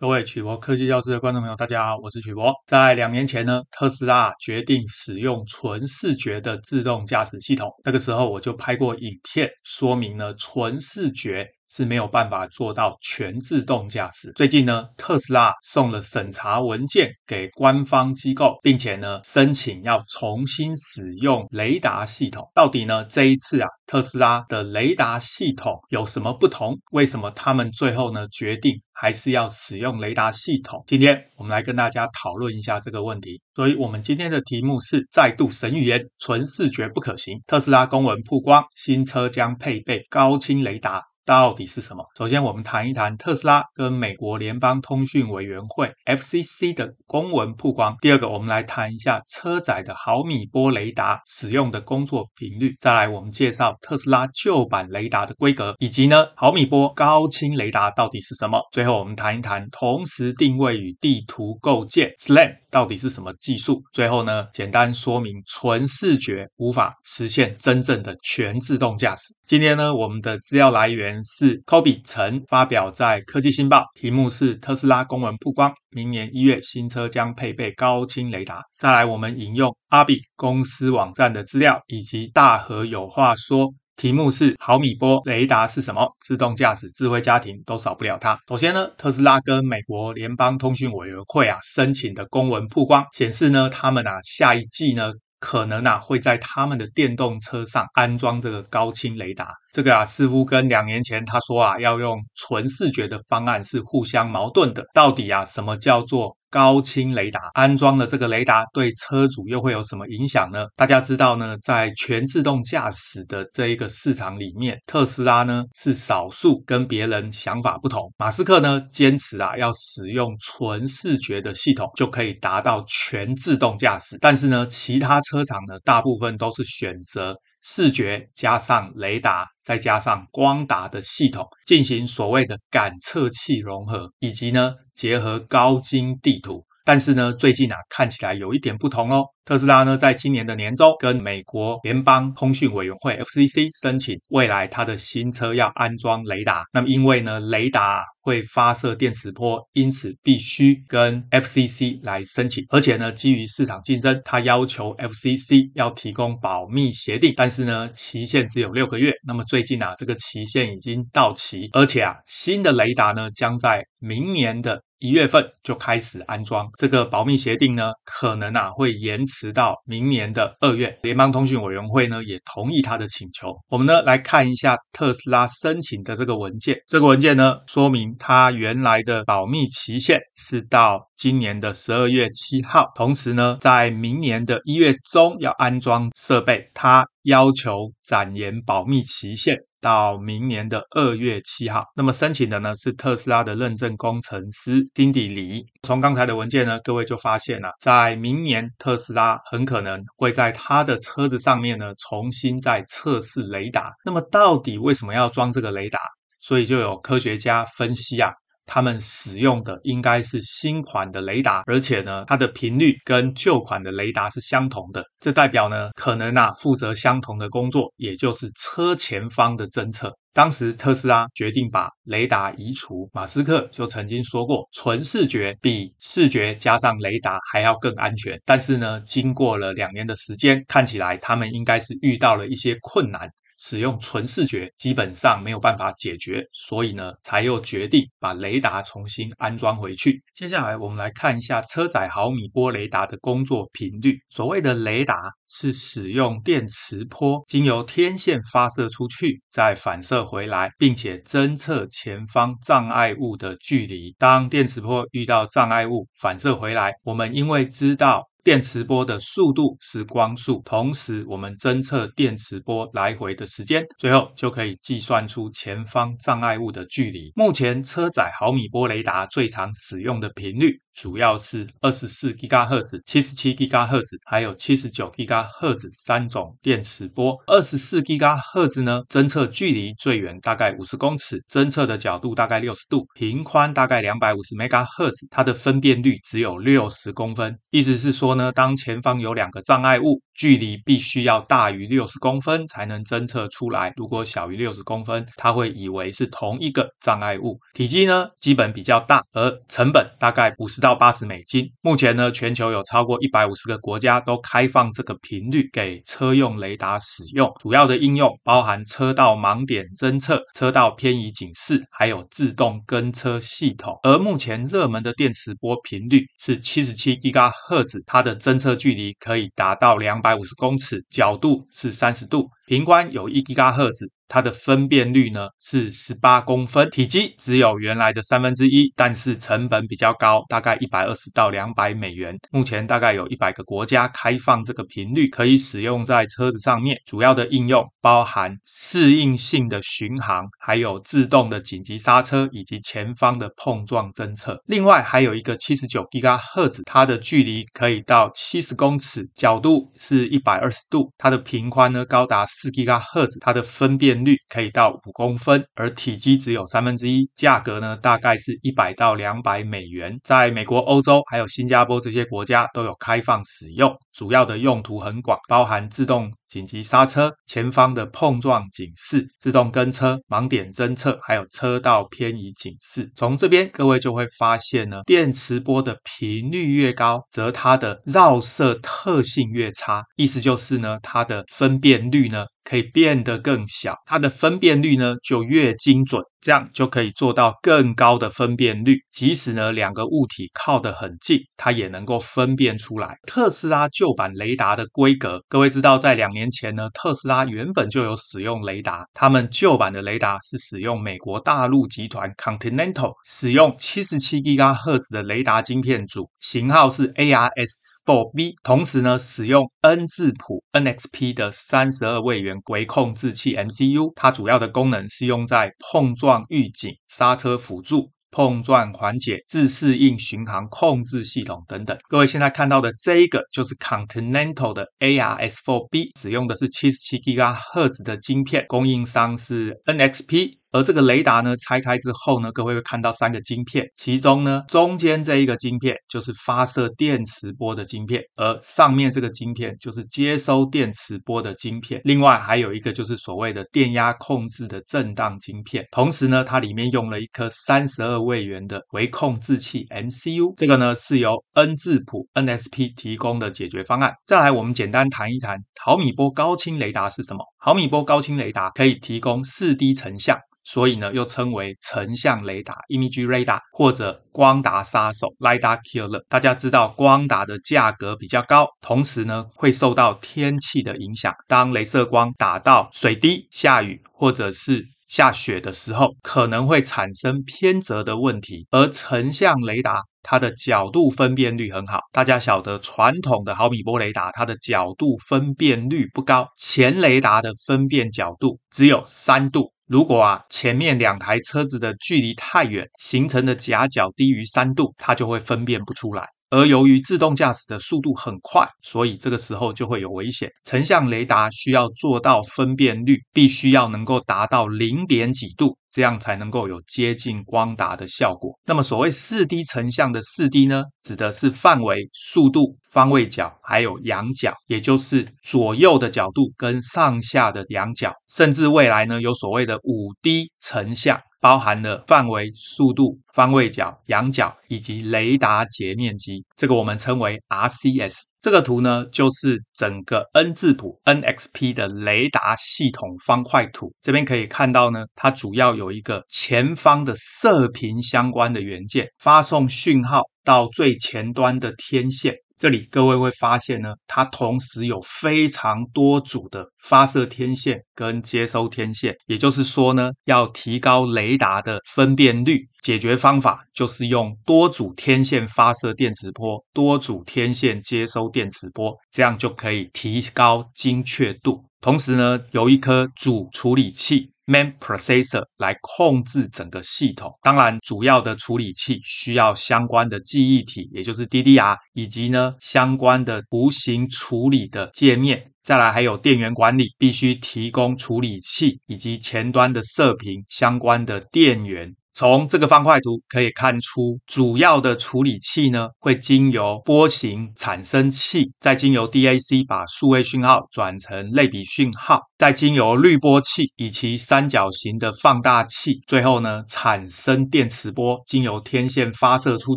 各位曲博科技教室的观众朋友，大家好，我是曲博。在两年前呢，特斯拉决定使用纯视觉的自动驾驶系统。那个时候我就拍过影片，说明了纯视觉是没有办法做到全自动驾驶。最近呢，特斯拉送了审查文件给官方机构，并且呢，申请要重新使用雷达系统。到底呢，这一次啊，特斯拉的雷达系统有什么不同？为什么他们最后呢，决定还是要使用雷达系统。今天我们来跟大家讨论一下这个问题。所以，我们今天的题目是再度神预言，纯视觉不可行。特斯拉公文曝光，新车将配备高清雷达。到底是什么？首先，我们谈一谈特斯拉跟美国联邦通讯委员会 FCC 的公文曝光。第二个，我们来谈一下车载的毫米波雷达使用的工作频率。再来，我们介绍特斯拉旧版雷达的规格，以及呢，毫米波高清雷达到底是什么？最后，我们谈一谈同时定位与地图构建 SLAM 到底是什么技术？最后呢，简单说明纯视觉无法实现真正的全自动驾驶。今天呢，我们的资料来源。是 Kobe 曾发表在科技新报，题目是特斯拉公文曝光，明年一月新车将配备高清雷达。再来，我们引用阿比公司网站的资料，以及大和有话说，题目是毫米波雷达是什么？自动驾驶、智慧家庭都少不了它。首先呢，特斯拉跟美国联邦通讯委员会啊申请的公文曝光，显示呢，他们啊下一季呢。可能啊，会在他们的电动车上安装这个高清雷达。这个啊，似乎跟两年前他说啊要用纯视觉的方案是互相矛盾的。到底啊，什么叫做高清雷达？安装了这个雷达，对车主又会有什么影响呢？大家知道呢，在全自动驾驶的这一个市场里面，特斯拉呢是少数跟别人想法不同。马斯克呢坚持啊要使用纯视觉的系统就可以达到全自动驾驶，但是呢，其他车厂呢大部分都是选择视觉加上雷达，再加上光达的系统进行所谓的感测器融合，以及呢结合高精地图。但是呢，最近啊看起来有一点不同哦。特斯拉呢在今年的年中跟美国联邦通讯委员会 FCC 申请，未来它的新车要安装雷达。那么因为呢雷达会发射电磁波，因此必须跟 FCC 来申请。而且呢基于市场竞争，它要求 FCC 要提供保密协定，但是呢期限只有六个月。那么最近啊这个期限已经到期，而且啊新的雷达呢将在明年的。一月份就开始安装这个保密协定呢，可能啊会延迟到明年的二月。联邦通讯委员会呢也同意他的请求。我们呢来看一下特斯拉申请的这个文件，这个文件呢说明它原来的保密期限是到今年的十二月七号，同时呢在明年的一月中要安装设备，它要求展延保密期限。到明年的二月七号，那么申请的呢是特斯拉的认证工程师丁迪黎。从刚才的文件呢，各位就发现了，在明年特斯拉很可能会在他的车子上面呢重新再测试雷达。那么到底为什么要装这个雷达？所以就有科学家分析啊。他们使用的应该是新款的雷达，而且呢，它的频率跟旧款的雷达是相同的。这代表呢，可能啊，负责相同的工作，也就是车前方的侦测。当时特斯拉决定把雷达移除，马斯克就曾经说过，纯视觉比视觉加上雷达还要更安全。但是呢，经过了两年的时间，看起来他们应该是遇到了一些困难。使用纯视觉基本上没有办法解决，所以呢，才又决定把雷达重新安装回去。接下来我们来看一下车载毫米波雷达的工作频率。所谓的雷达是使用电磁波经由天线发射出去，再反射回来，并且侦测前方障碍物的距离。当电磁波遇到障碍物反射回来，我们因为知道。电磁波的速度是光速，同时我们侦测电磁波来回的时间，最后就可以计算出前方障碍物的距离。目前车载毫米波雷达最常使用的频率。主要是二十四吉赫兹、七十七吉赫兹，还有七十九吉赫兹三种电磁波。二十四吉赫兹呢，侦测距离最远大概五十公尺，侦测的角度大概六十度，频宽大概两百五十 MHz，它的分辨率只有六十公分。意思是说，呢当前方有两个障碍物，距离必须要大于六十公分才能侦测出来。如果小于六十公分，它会以为是同一个障碍物。体积呢，基本比较大，而成本大概五十到八十美金。目前呢，全球有超过一百五十个国家都开放这个频率给车用雷达使用。主要的应用包含车道盲点侦测、车道偏移警示，还有自动跟车系统。而目前热门的电磁波频率是七十七吉赫兹，它的的侦测距离可以达到两百五十公尺，角度是三十度。频宽有一吉赫兹，它的分辨率呢是十八公分，体积只有原来的三分之一，但是成本比较高，大概一百二十到两百美元。目前大概有一百个国家开放这个频率，可以使用在车子上面。主要的应用包含适应性的巡航，还有自动的紧急刹车以及前方的碰撞侦测。另外还有一个七十九吉赫兹，它的距离可以到七十公尺，角度是一百二十度，它的频宽呢高达。四吉赫兹，它的分辨率可以到五公分，而体积只有三分之一，价格呢大概是一百到两百美元。在美国、欧洲还有新加坡这些国家都有开放使用，主要的用途很广，包含自动。紧急刹车、前方的碰撞警示、自动跟车、盲点侦测，还有车道偏移警示。从这边各位就会发现呢，电磁波的频率越高，则它的绕射特性越差。意思就是呢，它的分辨率呢。可以变得更小，它的分辨率呢就越精准，这样就可以做到更高的分辨率。即使呢两个物体靠得很近，它也能够分辨出来。特斯拉旧版雷达的规格，各位知道，在两年前呢，特斯拉原本就有使用雷达，他们旧版的雷达是使用美国大陆集团 Continental 使用七十七吉赫兹的雷达晶片组，型号是 ARS4B，同时呢使用 N 字谱 NXP 的三十二位元。微控制器 MCU，它主要的功能是用在碰撞预警、刹车辅助、碰撞缓解、自适应巡航控制系统等等。各位现在看到的这一个就是 Continental 的 ARS4B，使用的是七十七吉赫兹的晶片，供应商是 NXP。而这个雷达呢，拆开之后呢，各位会看到三个晶片，其中呢，中间这一个晶片就是发射电磁波的晶片，而上面这个晶片就是接收电磁波的晶片。另外还有一个就是所谓的电压控制的震荡晶片。同时呢，它里面用了一颗三十二位元的微控制器 MCU，这个呢是由 N 字谱 NSP 提供的解决方案。再来，我们简单谈一谈毫米波高清雷达是什么？毫米波高清雷达可以提供四 D 成像。所以呢，又称为成像雷达 （Image Radar） 或者光达杀手 （Lidar Killer）。大家知道，光达的价格比较高，同时呢，会受到天气的影响。当镭射光打到水滴、下雨或者是下雪的时候，可能会产生偏折的问题。而成像雷达它的角度分辨率很好。大家晓得，传统的毫米波雷达它的角度分辨率不高，前雷达的分辨角度只有三度。如果啊，前面两台车子的距离太远，形成的夹角低于三度，它就会分辨不出来。而由于自动驾驶的速度很快，所以这个时候就会有危险。成像雷达需要做到分辨率，必须要能够达到零点几度，这样才能够有接近光达的效果。那么所谓四 D 成像的四 D 呢，指的是范围、速度、方位角，还有仰角，也就是左右的角度跟上下的仰角，甚至未来呢，有所谓的五 D 成像。包含了范围、速度、方位角、仰角以及雷达截面积，这个我们称为 RCS。这个图呢，就是整个 N 字谱 NXP 的雷达系统方块图。这边可以看到呢，它主要有一个前方的射频相关的元件，发送讯号到最前端的天线。这里各位会发现呢，它同时有非常多组的发射天线跟接收天线，也就是说呢，要提高雷达的分辨率，解决方法就是用多组天线发射电磁波，多组天线接收电磁波，这样就可以提高精确度。同时呢，有一颗主处理器。Main Processor 来控制整个系统，当然主要的处理器需要相关的记忆体，也就是 DDR，以及呢相关的图形处理的界面。再来还有电源管理，必须提供处理器以及前端的射频相关的电源。从这个方块图可以看出，主要的处理器呢会经由波形产生器，再经由 DAC 把数位讯号转成类比讯号，再经由滤波器以及三角形的放大器，最后呢产生电磁波，经由天线发射出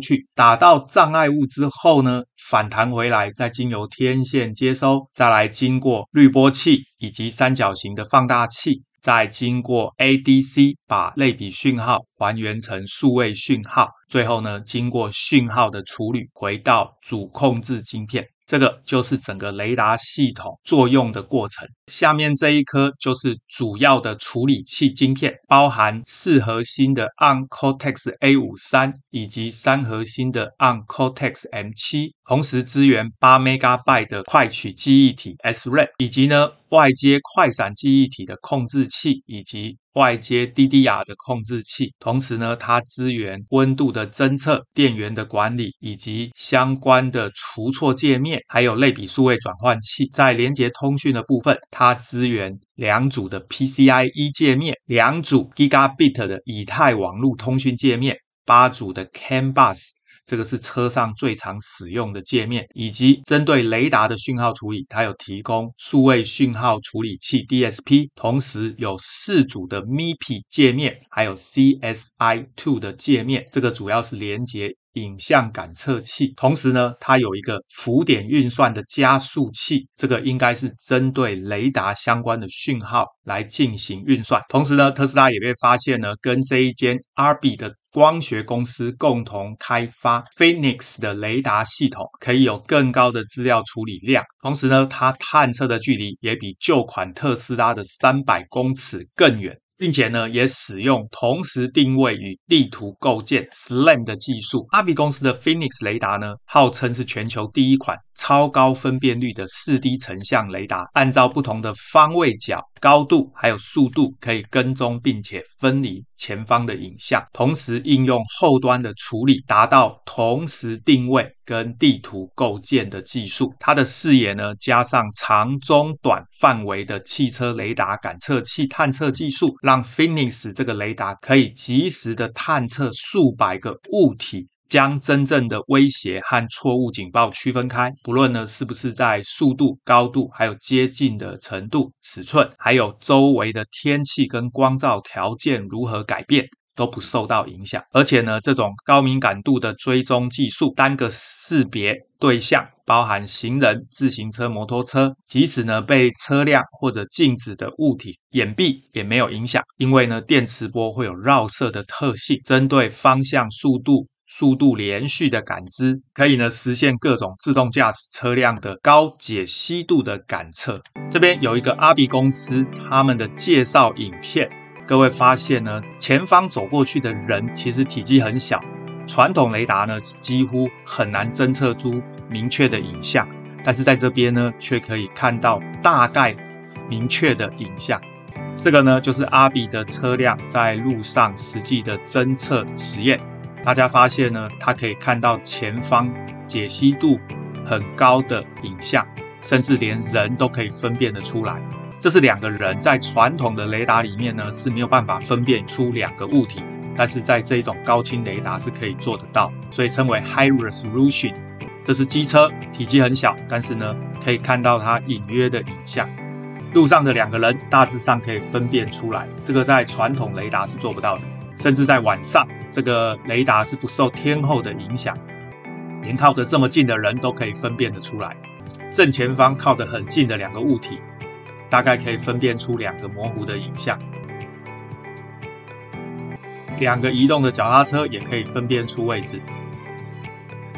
去，打到障碍物之后呢反弹回来，再经由天线接收，再来经过滤波器以及三角形的放大器。再经过 ADC 把类比讯号还原成数位讯号，最后呢，经过讯号的处理，回到主控制晶片。这个就是整个雷达系统作用的过程。下面这一颗就是主要的处理器晶片，包含四核心的 ARM Cortex A53 以及三核心的 ARM Cortex M7，同时支援八 Megabyte 的快取记忆体 SRAM，以及呢外接快闪记忆体的控制器以及。外接 DDR 的控制器，同时呢，它支援温度的侦测、电源的管理以及相关的除错界面，还有类比数位转换器。在连接通讯的部分，它支援两组的 PCIe 界面，两组 Gigabit 的以太网络通讯界面，八组的 CAN bus。这个是车上最常使用的界面，以及针对雷达的讯号处理，它有提供数位讯号处理器 DSP，同时有四组的 MIPI 界面，还有 CSI2 的界面。这个主要是连接影像感测器，同时呢，它有一个浮点运算的加速器，这个应该是针对雷达相关的讯号来进行运算。同时呢，特斯拉也被发现呢，跟这一间 Arbe 的光学公司共同开发 Phoenix 的雷达系统，可以有更高的资料处理量。同时呢，它探测的距离也比旧款特斯拉的三百公尺更远。并且呢，也使用同时定位与地图构建 SLAM 的技术。阿比公司的 Phoenix 雷达呢，号称是全球第一款超高分辨率的四 D 成像雷达，按照不同的方位角、高度还有速度，可以跟踪并且分离前方的影像，同时应用后端的处理，达到同时定位跟地图构建的技术。它的视野呢，加上长、中、短范围的汽车雷达感测器探测技术，让 Phoenix 这个雷达可以及时的探测数百个物体。将真正的威胁和错误警报区分开，不论呢是不是在速度、高度，还有接近的程度、尺寸，还有周围的天气跟光照条件如何改变，都不受到影响。而且呢，这种高敏感度的追踪技术，单个识别对象，包含行人、自行车、摩托车，即使呢被车辆或者静止的物体掩蔽，也没有影响，因为呢电磁波会有绕射的特性，针对方向、速度。速度连续的感知，可以呢实现各种自动驾驶车辆的高解析度的感测。这边有一个阿比公司他们的介绍影片，各位发现呢，前方走过去的人其实体积很小，传统雷达呢几乎很难侦测出明确的影像，但是在这边呢却可以看到大概明确的影像。这个呢就是阿比的车辆在路上实际的侦测实验。大家发现呢，它可以看到前方解析度很高的影像，甚至连人都可以分辨得出来。这是两个人在传统的雷达里面呢是没有办法分辨出两个物体，但是在这种高清雷达是可以做得到，所以称为 High Resolution。这是机车，体积很小，但是呢可以看到它隐约的影像。路上的两个人大致上可以分辨出来，这个在传统雷达是做不到的。甚至在晚上，这个雷达是不受天候的影响，连靠得这么近的人都可以分辨得出来。正前方靠得很近的两个物体，大概可以分辨出两个模糊的影像。两个移动的脚踏车也可以分辨出位置，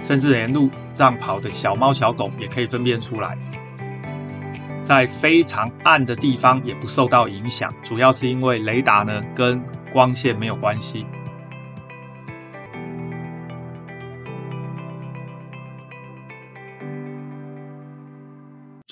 甚至连路上跑的小猫小狗也可以分辨出来。在非常暗的地方也不受到影响，主要是因为雷达呢跟光线没有关系。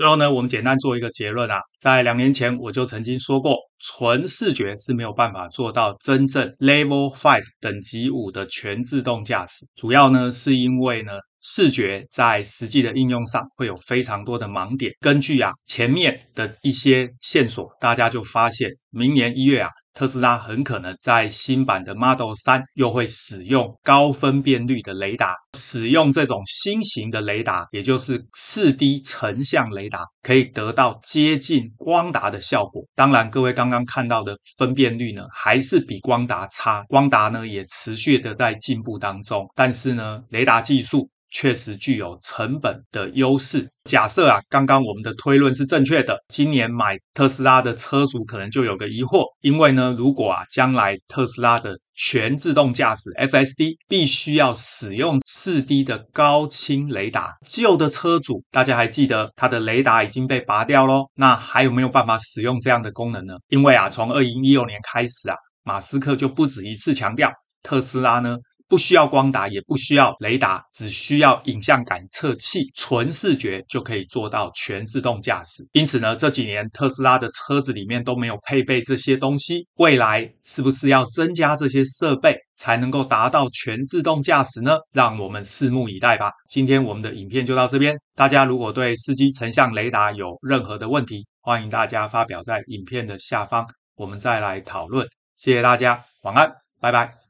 最后呢，我们简单做一个结论啊，在两年前我就曾经说过，纯视觉是没有办法做到真正 Level Five 等级五的全自动驾驶，主要呢是因为呢。视觉在实际的应用上会有非常多的盲点。根据啊前面的一些线索，大家就发现明年一月啊特斯拉很可能在新版的 Model 3又会使用高分辨率的雷达，使用这种新型的雷达，也就是 4D 成像雷达，可以得到接近光达的效果。当然，各位刚刚看到的分辨率呢，还是比光达差。光达呢，也持续的在进步当中，但是呢，雷达技术。确实具有成本的优势。假设啊，刚刚我们的推论是正确的，今年买特斯拉的车主可能就有个疑惑，因为呢，如果啊，将来特斯拉的全自动驾驶 FSD 必须要使用 4D 的高清雷达，旧的车主大家还记得它的雷达已经被拔掉喽，那还有没有办法使用这样的功能呢？因为啊，从2016年开始啊，马斯克就不止一次强调，特斯拉呢。不需要光达，也不需要雷达，只需要影像感测器，纯视觉就可以做到全自动驾驶。因此呢，这几年特斯拉的车子里面都没有配备这些东西。未来是不是要增加这些设备，才能够达到全自动驾驶呢？让我们拭目以待吧。今天我们的影片就到这边。大家如果对司机成像雷达有任何的问题，欢迎大家发表在影片的下方，我们再来讨论。谢谢大家，晚安，拜拜。